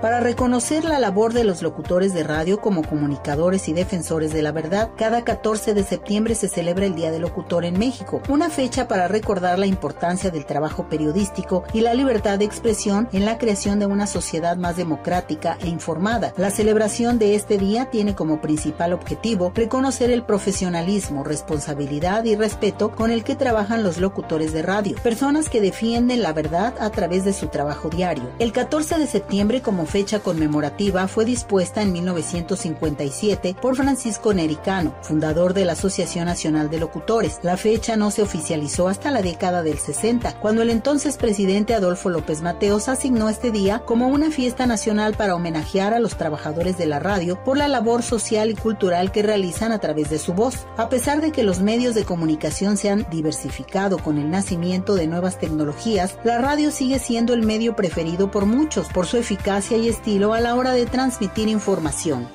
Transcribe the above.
para reconocer la labor de los locutores de radio como comunicadores y defensores de la verdad. Cada 14 de septiembre se celebra el Día del Locutor en México, una fecha para recordar la importancia del trabajo periodístico y la libertad de expresión en la creación de una sociedad más democrática e informada. La celebración de este día tiene como principal objetivo reconocer el profesionalismo, responsabilidad y respeto con el que trabajan los locutores de radio, personas que defienden la verdad a través de su trabajo diario. El 14 de septiembre como fecha conmemorativa fue dispuesta en 1957 por Francisco Nericano, fundador de la Asociación Nacional de Locutores. La fecha no se oficializó hasta la década del 60, cuando el entonces presidente Adolfo López Mateos asignó este día como una fiesta nacional para homenajear a los trabajadores de la radio por la labor social y cultural que realizan a través de su voz. A pesar de que los medios de comunicación se han diversificado con el nacimiento de nuevas tecnologías, la radio sigue siendo el medio preferido por muchos por su eficacia y estilo a la hora de transmitir información.